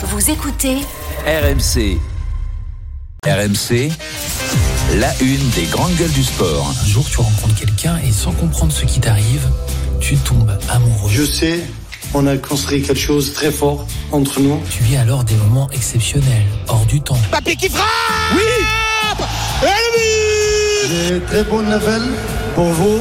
Vous écoutez RMC. RMC, la une des grandes gueules du sport. Un jour, tu rencontres quelqu'un et sans comprendre ce qui t'arrive, tu tombes amoureux. Je sais, on a construit quelque chose de très fort entre nous. Tu vis alors des moments exceptionnels, hors du temps. Mbappé qui frappe Oui J'ai une très bonne nouvelle pour vous,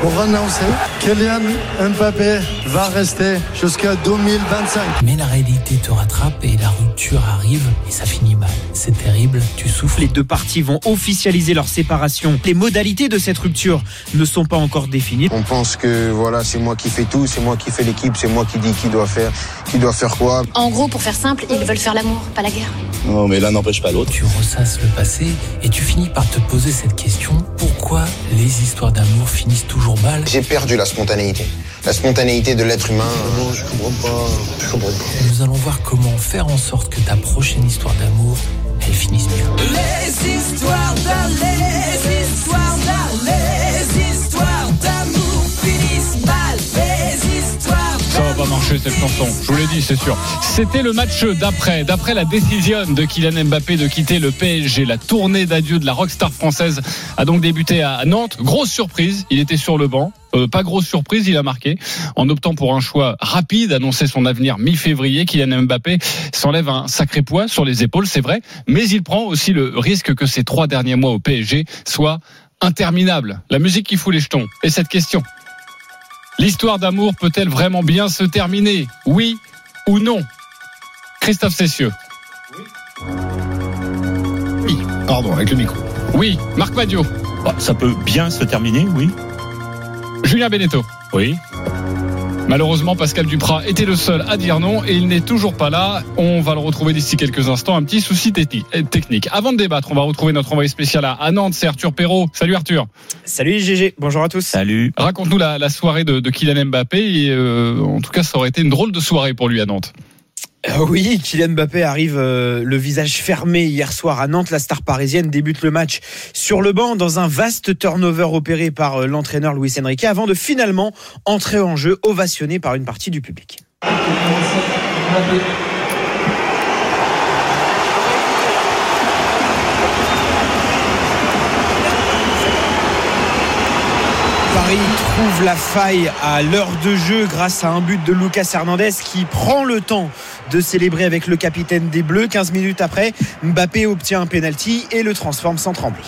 pour annoncer Kylian Mbappé va rester jusqu'à 2025. Mais la réalité te rattrape et la rupture arrive et ça finit mal. C'est terrible, tu souffles. Les deux parties vont officialiser leur séparation. Les modalités de cette rupture ne sont pas encore définies. On pense que voilà, c'est moi qui fais tout, c'est moi qui fais l'équipe, c'est moi qui dis qui doit faire, qui doit faire quoi. En gros, pour faire simple, ils veulent faire l'amour, pas la guerre. Non, mais l'un n'empêche pas l'autre. Tu ressasses le passé et tu finis par te poser cette question pourquoi les histoires d'amour finissent toujours mal J'ai perdu la spontanéité. La spontanéité de l'être humain. Non, je comprends pas. Je comprends pas. Nous allons voir comment faire en sorte que ta prochaine histoire d'amour, elle finisse bien. Les histoires d'amour, les histoires pas cette chanson, je vous l'ai dit, c'est sûr. C'était le match d'après. D'après la décision de Kylian Mbappé de quitter le PSG, la tournée d'adieu de la rockstar française a donc débuté à Nantes. Grosse surprise, il était sur le banc. Euh, pas grosse surprise, il a marqué en optant pour un choix rapide, annoncer son avenir mi-février. Kylian Mbappé s'enlève un sacré poids sur les épaules, c'est vrai, mais il prend aussi le risque que ces trois derniers mois au PSG soient interminables. La musique qui fout les jetons. Et cette question L'histoire d'amour peut-elle vraiment bien se terminer? Oui ou non? Christophe Cessieux. Oui. Pardon, avec le micro. Oui. Marc Madio. Bah, ça peut bien se terminer, oui. Julien Beneteau. Oui. Malheureusement, Pascal Duprat était le seul à dire non et il n'est toujours pas là. On va le retrouver d'ici quelques instants. Un petit souci technique. Avant de débattre, on va retrouver notre envoyé spécial à Nantes, c'est Arthur Perrault. Salut Arthur. Salut GG, bonjour à tous. Salut. Raconte-nous la, la, soirée de, de Kylian Mbappé. Et, euh, en tout cas, ça aurait été une drôle de soirée pour lui à Nantes. Euh, oui, Kylian Mbappé arrive euh, le visage fermé hier soir à Nantes. La star parisienne débute le match sur le banc dans un vaste turnover opéré par euh, l'entraîneur Luis Enrique avant de finalement entrer en jeu ovationné par une partie du public. Paris trouve la faille à l'heure de jeu grâce à un but de Lucas Hernandez qui prend le temps de célébrer avec le capitaine des Bleus. 15 minutes après, Mbappé obtient un penalty et le transforme sans trembler.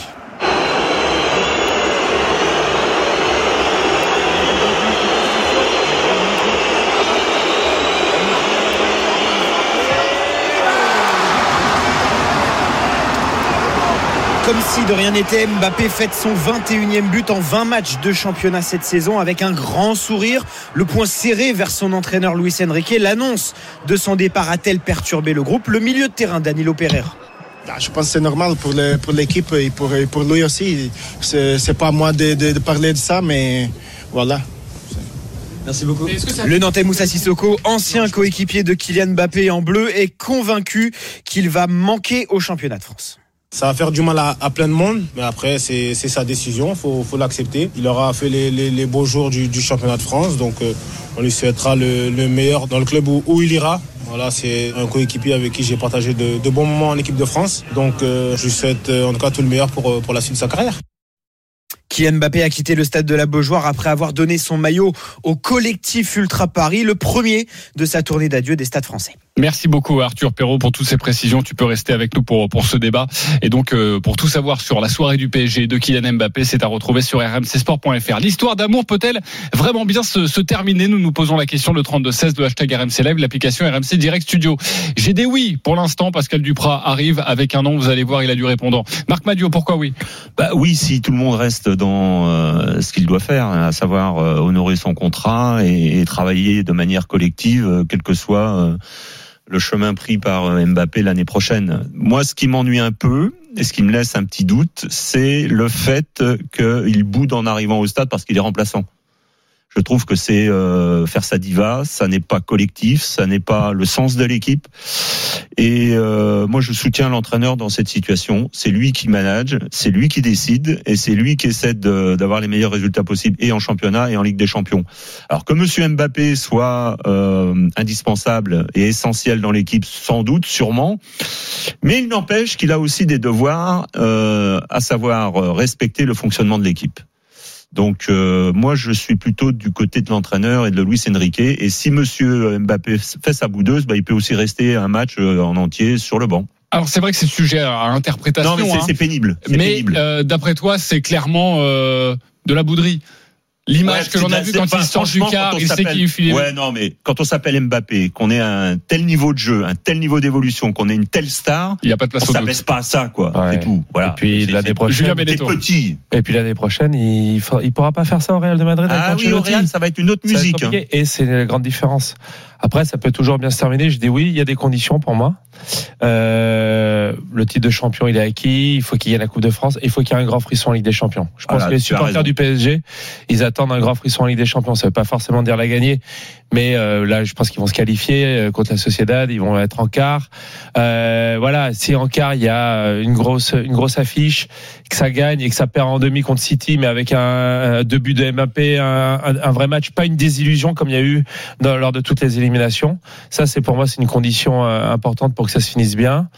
Comme si de rien n'était, Mbappé fête son 21e but en 20 matchs de championnat cette saison avec un grand sourire, le point serré vers son entraîneur Luis Enrique. L'annonce de son départ a-t-elle perturbé le groupe? Le milieu de terrain, Danilo Pereira. Je pense que c'est normal pour, le, pour l'équipe et pour, et pour lui aussi. C'est, c'est pas à moi de, de, de parler de ça, mais voilà. Merci beaucoup. Le Nantais Moussa Sissoko, ancien coéquipier de Kylian Mbappé en bleu, est convaincu qu'il va manquer au championnat de France. Ça va faire du mal à, plein de monde, mais après, c'est, sa décision, il faut, faut l'accepter. Il aura fait les, beaux jours du, championnat de France, donc euh, on lui souhaitera le, le, meilleur dans le club où, il ira. Voilà, c'est un coéquipier avec qui j'ai partagé de, bons moments en équipe de France, donc euh, je lui souhaite euh, en tout cas tout le meilleur pour, pour la suite de sa carrière. Kylian Mbappé a quitté le stade de la Beaujoire après avoir donné son maillot au collectif Ultra Paris, le premier de sa tournée d'adieu des stades français. Merci beaucoup Arthur Perrault pour toutes ces précisions. Tu peux rester avec nous pour, pour ce débat. Et donc, euh, pour tout savoir sur la soirée du PSG de Kylian Mbappé, c'est à retrouver sur rmcsport.fr. L'histoire d'amour peut-elle vraiment bien se, se, terminer? Nous nous posons la question le 32-16 de hashtag RMC Live, l'application RMC Direct Studio. J'ai des oui pour l'instant. Pascal Duprat arrive avec un nom, vous allez voir, il a du répondant. Marc Madio, pourquoi oui? Bah oui, si tout le monde reste dans euh, ce qu'il doit faire, à savoir euh, honorer son contrat et, et, travailler de manière collective, euh, quel que soit le chemin pris par Mbappé l'année prochaine. Moi, ce qui m'ennuie un peu, et ce qui me laisse un petit doute, c'est le fait qu'il boude en arrivant au stade parce qu'il est remplaçant. Je trouve que c'est euh, faire sa diva, ça n'est pas collectif, ça n'est pas le sens de l'équipe. Et euh, moi, je soutiens l'entraîneur dans cette situation. C'est lui qui manage, c'est lui qui décide, et c'est lui qui essaie d'avoir les meilleurs résultats possibles, et en championnat et en Ligue des Champions. Alors que Monsieur Mbappé soit euh, indispensable et essentiel dans l'équipe, sans doute, sûrement, mais il n'empêche qu'il a aussi des devoirs, euh, à savoir euh, respecter le fonctionnement de l'équipe. Donc euh, moi je suis plutôt du côté de l'entraîneur et de Luis Enrique et si monsieur Mbappé fait sa boudeuse, bah, il peut aussi rester un match euh, en entier sur le banc. Alors c'est vrai que c'est sujet à interprétation. Non mais c'est hein. pénible. Mais euh, d'après toi, c'est clairement euh, de la bouderie. L'image Ouais, que l'on a vue quand pas- il sort du car, il sait qu'il file. Ouais, non, mais quand on s'appelle Mbappé, qu'on ait un tel niveau de jeu, un tel niveau d'évolution, qu'on ait une telle star, Il n'y a pas de place on au doute. s'abaisse pas à ça, quoi. Ouais. C'est tout. Voilà. Et puis, l'année prochaine- petit. Et puis l'année prochaine, il faut- il pourra pas faire ça au Real de Madrid. Ah oui, au. Real, ça va être une autre musique. hein. Et c'est la grande différence. Après, ça peut toujours bien se terminer. Je dis oui, il y a des conditions pour moi. Euh, le titre de champion, il est acquis. Il faut qu'il y ait la Coupe de France. Il faut qu'il y ait un grand frisson en Ligue des Champions. Je pense que les supporters du PSG, ils attendent un grand frisson en Ligue des Champions. Ça veut pas forcément dire la gagner, mais euh, là, je pense qu'ils vont se qualifier euh, contre la Sociedad. Ils vont être en quart. Euh, voilà, si en quart il y a une grosse une grosse affiche, que ça gagne et que ça perd en demi contre City, mais avec un, un deux buts de Mbappé, un, un, un vrai match, pas une désillusion comme il y a eu dans, lors de toutes les éliminations. Ça, c'est pour moi, c'est une condition euh, importante pour que ça se finisse bien.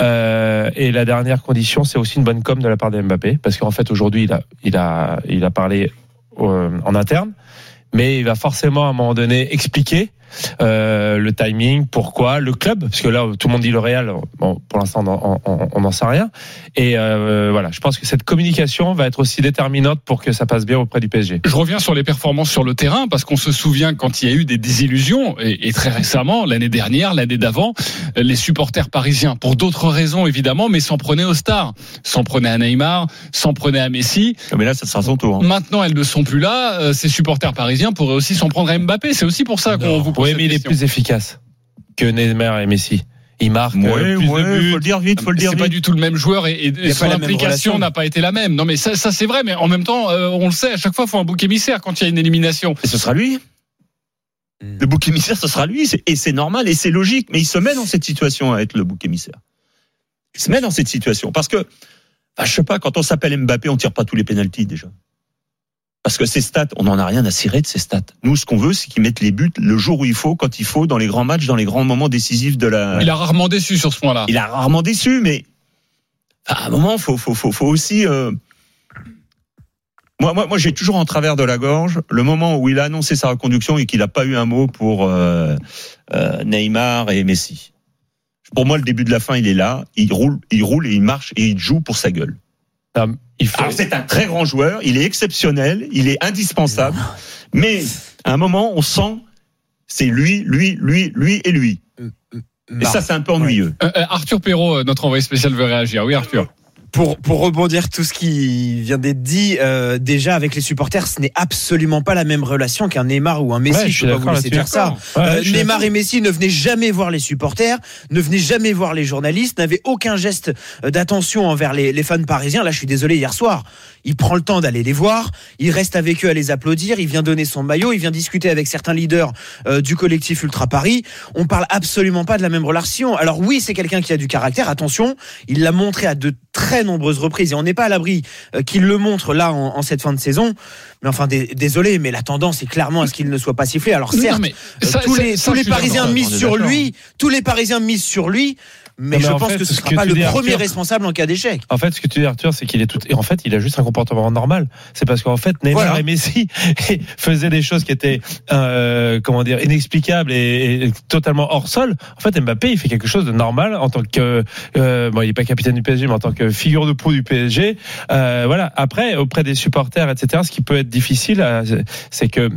Euh, et la dernière condition, c'est aussi une bonne com de la part de Mbappé, parce qu'en fait aujourd'hui, il a il a il a parlé euh, en interne, mais il va forcément à un moment donné expliquer euh, le timing, pourquoi, le club, parce que là tout le monde dit le Real, bon, pour l'instant on- n'en sait rien. Et euh, voilà, je pense que cette communication va être aussi déterminante pour que ça passe bien auprès du PSG. Je reviens sur les performances sur le terrain parce qu'on se souvient quand il y a eu des désillusions et, et très récemment, l'année dernière, l'année d'avant, les supporters parisiens, pour d'autres raisons évidemment, mais s'en prenaient aux stars, s'en prenaient à Neymar, s'en prenaient à Messi. Mais là, ça sera son tour. hein. Maintenant, elles ne sont plus là. euh, Ces supporters parisiens pourraient aussi s'en prendre à Mbappé. C'est aussi pour ça qu'on vous pose Oui, mais il est plus efficace que Neymar et Messi. Il marque Ouais, euh, plus ouais, de buts. faut le dire vite, faut le dire C'est pas du tout le même joueur et, son implication n'a pas été la même. Non, mais ça, ça c'est vrai. Mais en même temps, euh, on le sait. À chaque fois, il faut un bouc émissaire quand il y a une élimination. Et ce sera lui. Le bouc émissaire, ce sera lui. C'est- Et c'est normal et c'est logique. Mais il se met dans cette situation à être le bouc émissaire. Il se met dans cette situation. Parce que, bah, je sais pas, quand on s'appelle Mbappé, on tire pas tous les pénalties déjà. Parce que ces stats, on n'en a rien à cirer de ces stats. Nous, ce qu'on veut, c'est qu'ils mettent les buts le jour où il faut, quand il faut, dans les grands matchs, dans les grands moments décisifs de la. Il a rarement déçu sur ce point-là. Il a rarement déçu, mais à un moment, faut, faut, faut, faut aussi. euh, Moi, moi, moi j'ai toujours en travers de la gorge le moment où il a annoncé sa reconduction et qu'il n'a pas eu un mot pour euh, euh, Neymar et Messi. Pour moi, le début de la fin, il est là. Il roule, il roule et il marche et il joue pour sa gueule. Non, il faut- Alors, c'est un très grand joueur. Il est exceptionnel. Il est indispensable. Mais à un moment, on sent c'est lui, lui, lui, lui et lui. Et ça, c'est un peu ennuyeux. Euh, euh, Arthur Perrault, euh, notre envoyé spécial, veut réagir. Oui, Arthur. Pour, pour rebondir tout ce qui vient d'être dit, euh, déjà avec les supporters, ce n'est absolument pas la même relation qu'un Neymar ou un Messi. Ouais, je peux pas vous laisser dire ça. Ouais, Euh, Neymar et Messi ne venaient jamais voir les supporters, ne venaient jamais voir les journalistes, n'avaient aucun geste euh, d'attention envers les, les fans parisiens. Là, je suis désolé, hier soir, il prend le temps d'aller les voir, il reste avec eux à les applaudir, il vient donner son maillot, il vient discuter avec certains leaders euh, du collectif Ultra Paris. On parle absolument pas de la même relation. Alors oui, c'est quelqu'un qui a du caractère, attention, il l'a montré à de très nombreuses reprises. Et on n'est pas à l'abri euh, qu'il le montre là en, en cette fin de saison. Mais enfin, dé- désolé, mais la tendance est clairement à ce qu'il ne soit pas sifflé. Alors Non, certes, mais euh, ça- tous ça- les, ça, tous je les suis Parisiens misent sur lui, tous les Parisiens misent sur lui, mais je en pense fait, que ce ne sera que pas le premier Arthur- responsable en cas d'échec. En fait, ce que tu dis, Arthur, c'est qu'il est tout. Et en fait, il a juste un comportement normal. C'est parce qu'en fait, Neymar Voilà. et Messi faisaient des choses qui étaient, euh, comment dire, inexplicables et, et totalement hors sol. En fait, Mbappé, il fait quelque chose de normal en tant que, euh, bon, il est pas capitaine du PSG, mais en tant que figure de proue du PSG. Euh, voilà. Après, auprès des supporters, etc., ce qui peut être difficile, c'est que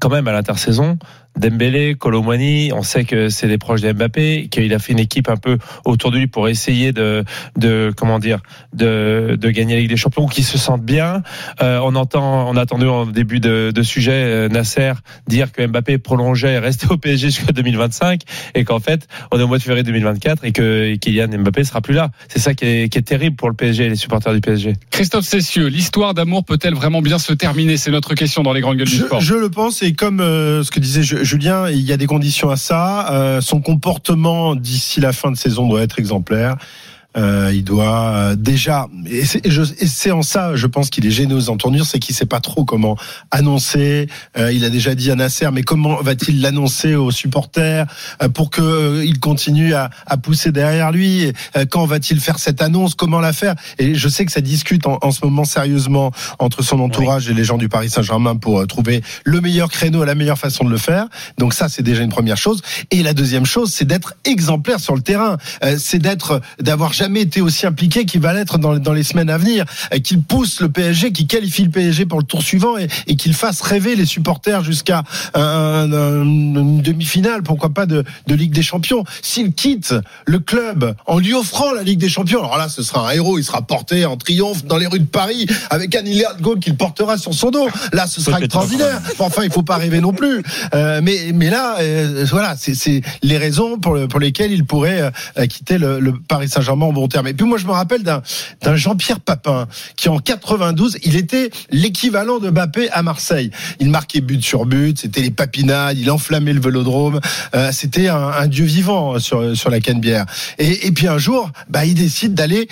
quand même à l'intersaison, Dembélé, Colomwani, on sait que c'est des proches de Mbappé, qu'il a fait une équipe un peu autour de lui pour essayer de, de comment dire, de, de gagner la Ligue des Champions, qui se sentent bien. Euh, on entend, on a entendu en début de, de sujet euh, Nasser dire que Mbappé prolongeait et restait au PSG jusqu'à 2025 et qu'en fait on est au mois de février 2024 et que et Kylian Mbappé sera plus là. C'est ça qui est, qui est terrible pour le PSG et les supporters du PSG. Christophe Cessieux, l'histoire d'amour peut-elle vraiment bien se terminer? C'est notre question dans les grandes gueules du Je, sport. je le pense, et comme euh, ce que disait Ju- Julien, il y a des conditions à ça. Euh, son comportement d'ici la fin de saison doit être exemplaire. Euh, il doit euh, déjà, et c'est et je- et c'est en ça, je pense qu'il est gêné aux entournures, c'est qu'il sait pas trop comment annoncer. Euh, il a déjà dit à Nasser, mais comment va-t-il l'annoncer aux supporters euh, pour que euh, il continue à, à pousser derrière lui? Euh, Quand va-t-il faire cette annonce? Comment la faire? Et je sais que ça discute en, en ce moment sérieusement entre son entourage et les gens du Paris Saint-Germain pour trouver le meilleur créneau, la meilleure façon de le faire. Donc ça, c'est déjà une première chose. Et la deuxième chose, c'est d'être exemplaire sur le terrain. Euh, c'est d'être, d'avoir jamais été aussi impliqué qu'il va l'être dans, dans les semaines à venir. Euh, qu'il pousse le PSG, qu'il qualifie le PSG pour le tour suivant et, et qu'il fasse rêver les supporters jusqu'à un- un- une demi-finale, pourquoi pas de, de Ligue des Champions. S'il quitte le club en lui offrant la Ligue des Champions, alors là, ce sera un héros. Il sera porté en triomphe dans les rues de Paris avec un milliard de goal qu'il portera sur son dos. Là, ce sera extraordinaire. Enfin, il faut pas rêver non plus. Euh, mais, mais là, euh, voilà, c'est c'est les raisons pour, le- pour lesquelles il pourrait euh, quitter le, le Paris Saint-Germain en bon terme. Et puis moi, je me rappelle d'un Jean-Pierre Papin qui, en 92, il était l'équivalent de Mbappé à Marseille. Il marquait but sur but, c'était les papinades, il enflammait le Vélodrome. Euh, c'était un, dieu vivant sur sur la Canebière. Et, et puis un jour, bah, il décide d'aller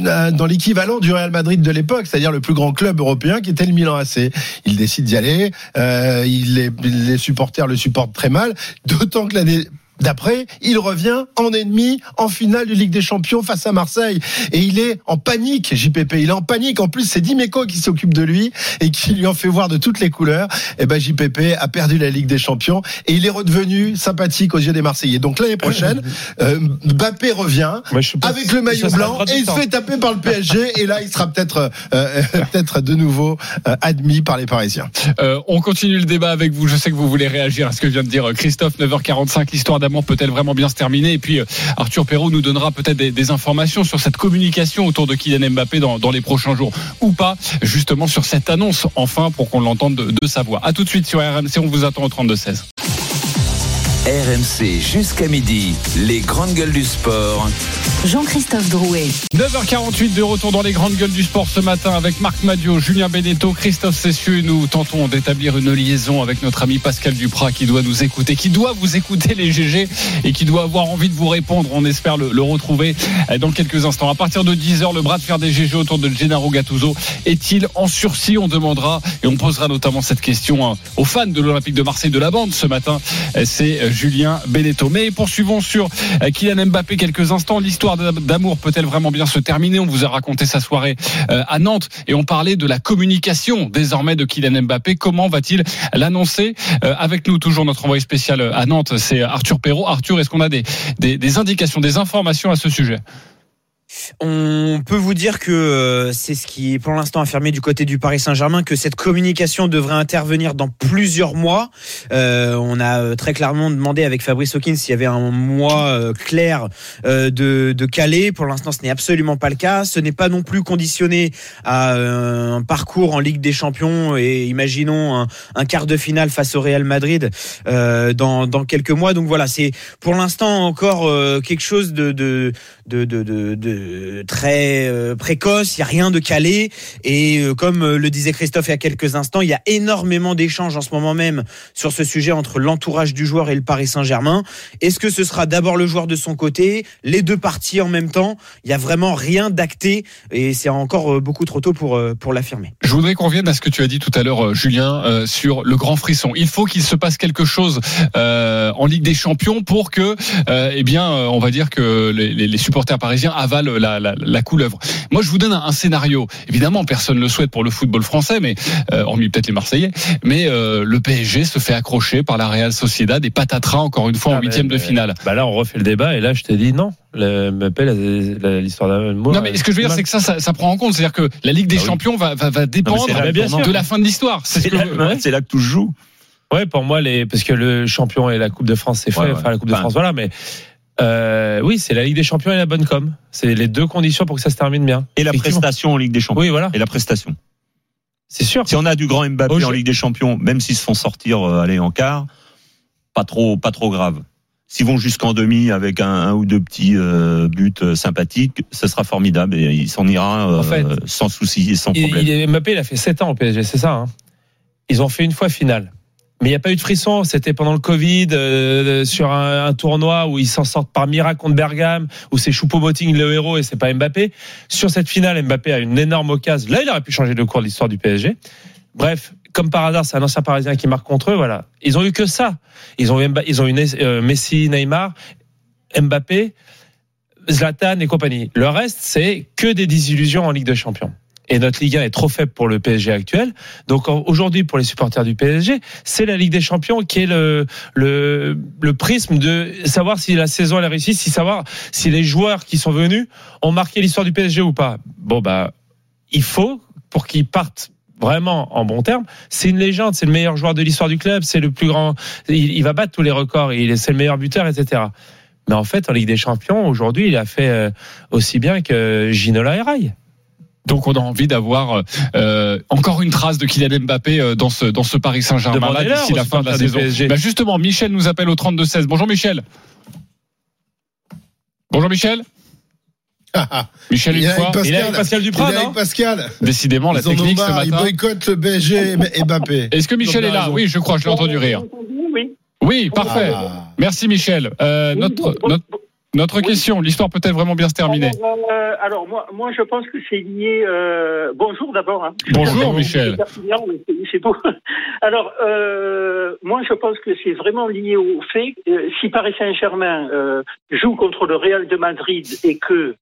euh, dans l'équivalent du Real Madrid de l'époque, c'est-à-dire le plus grand club européen qui était le Milan AC. Il décide d'y aller, euh, il les, les supporters le supportent très mal, d'autant que l'année D'après, il revient en ennemi en finale de Ligue des Champions face à Marseille. Et il est en panique, JPP. Il est en panique. En plus, c'est Dimeco qui s'occupe de lui et qui lui en fait voir de toutes les couleurs. Et ben, JPP a perdu la Ligue des Champions et il est redevenu sympathique aux yeux des Marseillais. Donc l'année prochaine, euh, Mbappé revient avec le maillot blanc et il se fait taper par le PSG. Et là, il sera peut-être euh, peut-être de nouveau euh, admis par les Parisiens. Euh, on continue le débat avec vous. Je sais que vous voulez réagir à ce que vient de dire Christophe. 9h45, l'histoire peut-elle vraiment bien se terminer Et puis euh, Arthur Perrault nous donnera peut-être des, informations sur cette communication autour de Kylian Mbappé dans, les prochains jours ou pas, justement sur cette annonce enfin pour qu'on l'entende de, de sa voix. À tout de suite sur RMC. On vous attend au 32 16. RMC jusqu'à midi, les grandes gueules du sport. Jean-Christophe Drouet. 9h48 de retour dans les grandes gueules du sport ce matin avec Marc Madio, Julien Beneteau, Christophe Cessieux. Nous tentons d'établir une liaison avec notre ami Pascal Duprat qui doit nous écouter, qui doit vous écouter les GG et qui doit avoir envie de vous répondre. On espère le, le retrouver euh, dans quelques instants. À partir de 10h, le bras de fer des GG autour de Gennaro Gattuso est-il en sursis? On demandera et on posera notamment cette question hein, aux fans de l'Olympique de Marseille de la bande ce matin. Euh, C'est euh, Julien Beneteau. Mais poursuivons sur euh, Kylian Mbappé quelques instants. L'histoire d'am- d'amour peut-elle vraiment bien se terminer? On vous a raconté sa soirée euh, à Nantes et on parlait de la communication désormais de Kylian Mbappé. Comment va-t-il l'annoncer Euh, Avec nous? Toujours notre envoyé spécial à Nantes, c'est Arthur Perrault. Arthur, est-ce qu'on a des, des indications, des informations à ce sujet? On peut vous dire que euh, c'est ce qui est pour l'instant affirmé du côté du Paris Saint-Germain, que cette communication devrait intervenir dans plusieurs mois. Euh, on a euh, très clairement demandé avec Fabrice Hawkins s'il y avait un mois euh, clair de, de Calais. Pour l'instant, ce n'est absolument pas le cas. Ce n'est pas non plus conditionné à un parcours en Ligue des Champions et imaginons un, un quart de finale face au Real Madrid euh, dans, dans quelques mois. Donc voilà, c'est pour l'instant encore quelque chose de, de, de, de, de, de très euh, précoce. Il n'y a rien de calé. Et euh, comme euh, le disait Christophe il y a quelques instants, il y a énormément d'échanges en ce moment même sur ce sujet entre l'entourage du joueur et le Paris Saint-Germain. Est-ce que ce sera d'abord le joueur de son côté, les deux parties en même temps? Il y a vraiment rien d'acté et c'est encore euh, beaucoup trop tôt pour, euh, pour l'affirmer. Je voudrais qu'on revienne à ce que tu as dit tout à l'heure, euh, Julien, euh, sur le grand frisson. Il faut qu'il se passe quelque chose euh, en Ligue des Champions pour que, euh, eh bien, euh, on va dire que les- les supporters parisiens avalent la, la, la couleuvre. Moi, je vous donne un, un scénario. Évidemment, personne ne le souhaite pour le football français, mais euh, hormis peut-être les Marseillais. Mais euh, le PSG se fait accrocher par la Real Sociedad et patatras encore une fois en Ah, mais- huitième de finale. Bah là, on refait le débat et là, je t'ai dit non. L'histoire d'amour. Non, mais ce que je veux dire, c'est que ça, ça, ça prend en compte. C'est-à-dire que la Ligue des Ah oui. Champions va, va, va dépendre Non, là, de sûr. la fin de l'histoire. C'est ce là, ouais, c'est là que tout se joue. Ouais, pour moi, les, parce que le champion et la Coupe de France, c'est fait. Ouais, ouais. Enfin, la Coupe de Enfin, France, voilà, mais euh, oui, c'est la Ligue des Champions et la bonne com. C'est les deux conditions pour que ça se termine bien. Et la prestation en Ligue des Champions. Oui, voilà. Et la prestation. C'est sûr. Si on a du grand Mbappé en Ligue des Champions, même s'ils se font sortir, euh, aller en quart, pas trop, pas trop grave. S'ils vont jusqu'en demi avec un, un ou deux petits euh, buts euh, sympathiques, ce sera formidable et il s'en ira euh, En fait, sans souci et sans Il, problème. il est- Mbappé, il a fait 7 ans au PSG, c'est ça. hein. Ils ont fait une fois finale. Mais il n'y a pas eu de frisson. C'était pendant le Covid, euh, sur un, un tournoi où ils s'en sortent par miracle contre Bergame, où c'est Choupo-Moting le héros et c'est pas Mbappé. Sur cette finale, Mbappé a une énorme occasion. Là, il aurait pu changer le cours de l'histoire du PSG. Bref, comme par hasard, c'est un ancien Parisien qui marque contre eux. Voilà, ils ont eu que ça. Ils ont eu, ils ont eu euh, Messi, Neymar, Mbappé, Zlatan et compagnie. Le reste, c'est que des désillusions en Ligue de Champions. Et notre Ligue 1 est trop faible pour le PSG actuel. Donc aujourd'hui, pour les supporters du PSG, c'est la Ligue des Champions qui est le, prisme de savoir si la saison elle a réussi, si savoir si les joueurs qui sont venus ont marqué l'histoire du PSG ou pas. Bon bah, il faut pour qu'ils partent vraiment en bon terme. C'est une légende, c'est le meilleur joueur de l'histoire du club, c'est le plus grand. Il, va battre tous les records, il est- c'est le meilleur buteur, etc. Mais en fait, en Ligue des Champions, aujourd'hui, il a fait euh, aussi bien que Ginola et Rai. Donc on a envie d'avoir euh, encore une trace de Kylian Mbappé euh, dans ce dans ce Paris Saint-Germain d'ici la fin de la saison. Bah justement, Michel nous appelle au 32 16. Bonjour Michel. Bonjour Michel. Michel Il une fois. Pascal. Il avec Pascal Duprat, Il avec Pascal. Décidément la technique ce matin. boycottent le PSG et Mbappé. Est-ce que Michel est là. Oui, je crois, je l'ai entendu rire. Oui. Oui, parfait. Ah. Merci Michel. Euh, notre notre notre question, l'histoire peut-être vraiment bien se terminer. Alors, euh, alors, moi, moi, je pense que c'est lié. euh, bonjour d'abord. hein. Bonjour, Michel. C'est- beau. Alors, euh, moi, je pense que c'est vraiment lié au fait euh, si Paris Saint-Germain joue contre le Real de Madrid et que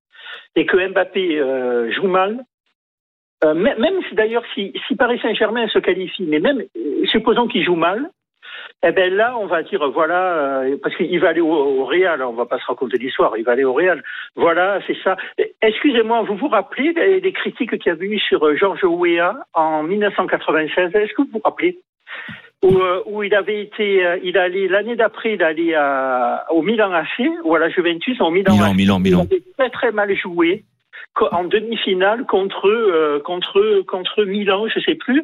et que Mbappé joue mal. même d'ailleurs si, si Paris Saint-Germain se qualifie, mais même supposons qu'il joue mal, eh ben là, on va dire, voilà, euh, parce qu'il va aller au, au Real, on va pas se raconter l'histoire, il va aller au Real. Voilà, c'est ça. Excusez-moi, vous vous rappelez des, des critiques qu'il y avait eu sur euh, Georges Weah en 1996 Est-ce que vous vous rappelez? Où, euh, où il avait été, euh, il allait l'année d'après, il allait à, au Milan AC ou à la Juventus, au Milan, Milan, AC. Milan, Milan. Il avait très très mal joué en demi-finale contre euh, contre contre Milan, je sais plus,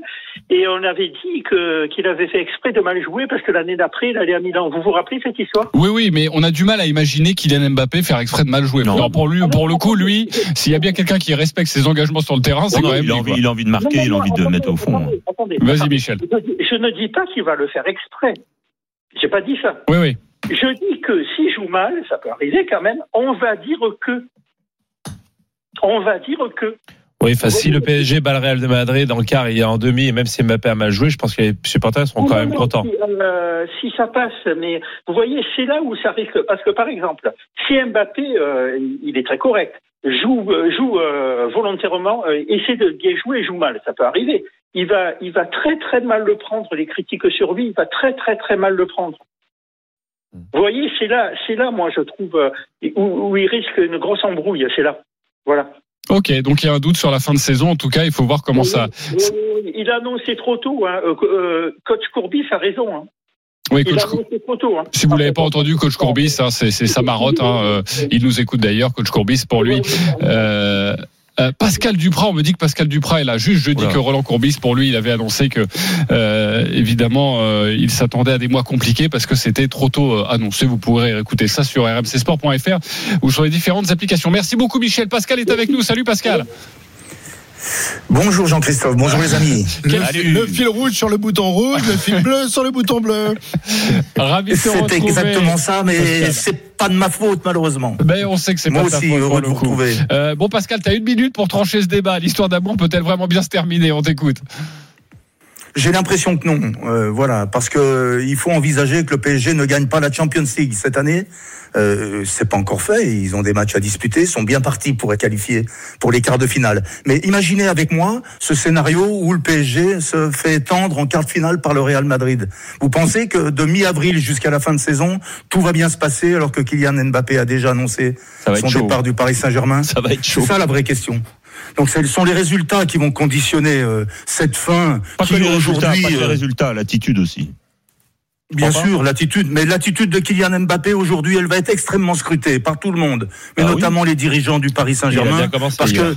et on avait dit que qu'il avait fait exprès de mal jouer parce que l'année d'après il allait à Milan. Vous vous rappelez cette histoire? Oui, oui, mais on a du mal à imaginer Kylian Mbappé faire exprès de mal jouer. Non. Alors pour lui, pour le coup, lui, s'il y a bien quelqu'un qui respecte ses engagements sur le terrain, c'est quand même il, a lui, envie, quoi. il a envie de marquer, Non, non, il a envie de attendez, mettre au fond. attendez, attendez. Vas-y, Attendez. Michel. Je ne dis pas qu'il va le faire exprès. J'ai pas dit ça. Oui, oui. Je dis que s'il joue mal, ça peut arriver quand même, on va dire que. On va dire que. Oui, enfin, si le PSG bat le Real de Madrid dans le quart, il y a en demi, et même si Mbappé a mal joué, je pense que les supporters seront quand Non, même non, contents. Si, euh, si ça passe, mais vous voyez, c'est là où ça risque. Parce que par exemple, si Mbappé, euh, il est très correct, joue, euh, joue euh, volontairement, essaie de bien jouer et joue mal, ça peut arriver. Il va, il va très très mal le prendre. Les critiques sur lui, il va très très très mal le prendre. Vous voyez, c'est là, c'est là, moi, je trouve où, où il risque une grosse embrouille. C'est là. Voilà. Ok, donc il y a un doute sur la fin de saison. En tout cas, il faut voir comment ça. Il a annoncé trop tôt. Hein. Euh, euh, coach Courbis a raison. Hein. Oui, coach tôt. Hein. Si vous l'avez pas entendu, coach Courbis, hein, c'est c'est sa marotte. Hein, euh, il nous écoute d'ailleurs, coach Courbis, pour lui. Euh, euh, Pascal Duprat, on me dit que Pascal Duprat est là. Juste, je dis que Roland Courbis, pour lui, il avait annoncé que, euh, évidemment, euh, il s'attendait à des mois compliqués parce que c'était trop tôt annoncé. Vous pourrez écouter ça sur rmcsport.fr ou sur les différentes applications. Merci beaucoup, Michel. Pascal est avec nous. Salut, Pascal. Bonjour Jean-Christophe, bonjour les amis. Le, le fil rouge sur le bouton rouge, le fil bleu sur le bouton bleu. C'est exactement ça, mais c'est pas de ma faute malheureusement. Ben, on sait que c'est Moi pas ta aussi, faute pour heureux de vous retrouver. Euh, bon, Pascal, tu as une minute pour trancher ce débat. L'histoire d'amour peut-elle vraiment bien se terminer? On t'écoute. J'ai l'impression que non, euh, voilà, parce que euh, il faut envisager que le PSG ne gagne pas la Champions League cette année. Euh, c'est pas encore fait. Ils ont des matchs à disputer, sont bien partis pour être qualifiés pour les quarts de finale. Mais imaginez avec moi ce scénario où le PSG se fait tendre en quart de finale par le Real Madrid. Vous pensez que de mi-avril jusqu'à la fin de saison, tout va bien se passer alors que Kylian Mbappé a déjà annoncé son chaud. départ du Paris Saint-Germain? Ça va être chaud. C'est ça la vraie question. Donc ce sont les résultats qui vont conditionner euh, cette fin Pas que les résultats, aujourd'hui pas que les euh, résultats, l'attitude aussi. Bien Enfin. sûr, l'attitude, mais l'attitude de Kylian Mbappé aujourd'hui, elle va être extrêmement scrutée par tout le monde, mais Ah oui. notamment les dirigeants du Paris Saint-Germain, parce hier. que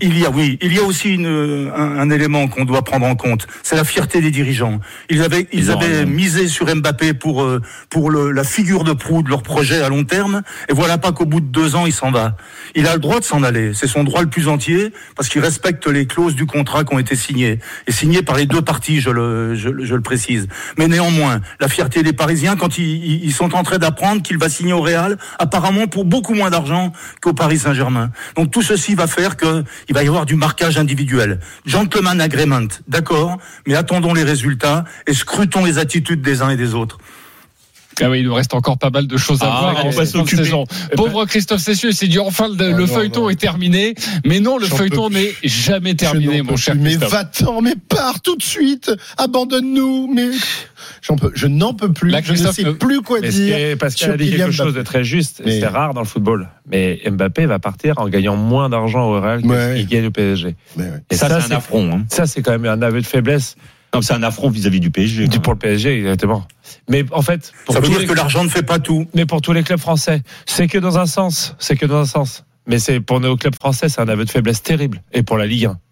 il y a, oui, il y a aussi une, un, un élément qu'on doit prendre en compte, c'est la fierté des dirigeants. Ils avaient, ils avaient misé sur Mbappé pour euh, pour le, la figure de proue de leur projet à long terme, et voilà pas qu'au bout de deux ans il s'en va. Il a le droit de s'en aller, c'est son droit le plus entier, parce qu'il respecte les clauses du contrat qui ont été signées et signées par les deux parties, je le, je, le- je le précise. Mais néanmoins, la fierté des Parisiens quand ils, ils- ils sont en train d'apprendre qu'il va signer au Real, apparemment pour beaucoup moins d'argent qu'au Paris Saint-Germain. Donc tout ceci va faire que il va y avoir du marquage individuel. Gentleman agreement, d'accord, mais attendons les résultats et scrutons les attitudes des uns et des autres. Ah oui, il nous reste encore pas mal de choses à Ah, voir on en va cette s'occuper. saison. Pauvre Christophe Cessieux, il s'est dit enfin le, Ah, le non, feuilleton non. est terminé. Mais non, le feuilleton peux n'est jamais terminé, Je n'en mon peux cher plus. Mais Christophe. va-t'en, mais pars tout de suite. Abandonne-nous. Mais peux, je n'en peux plus. Là, je ne sais euh, plus quoi Mais dire. sur a dit Kylian quelque chose de Mbappé. très juste. Mais- C'est rare dans le football. Mais Mbappé va partir en gagnant moins d'argent au Real qu'il Ouais. gagne au PSG. Mais ouais. Et ça, c'est un affront. Hein. Ça, c'est quand même un aveu de faiblesse Non, c'est un affront vis-à-vis du PSG. du- pour le PSG, exactement. Mais en fait, pour Ça veut tous dire les- que l'argent ne fait pas tout. mais pour tous les clubs français, c'est que dans un sens. C'est que dans un sens. Mais c'est pour nos clubs français, c'est un aveu de faiblesse terrible. Et pour la Ligue 1.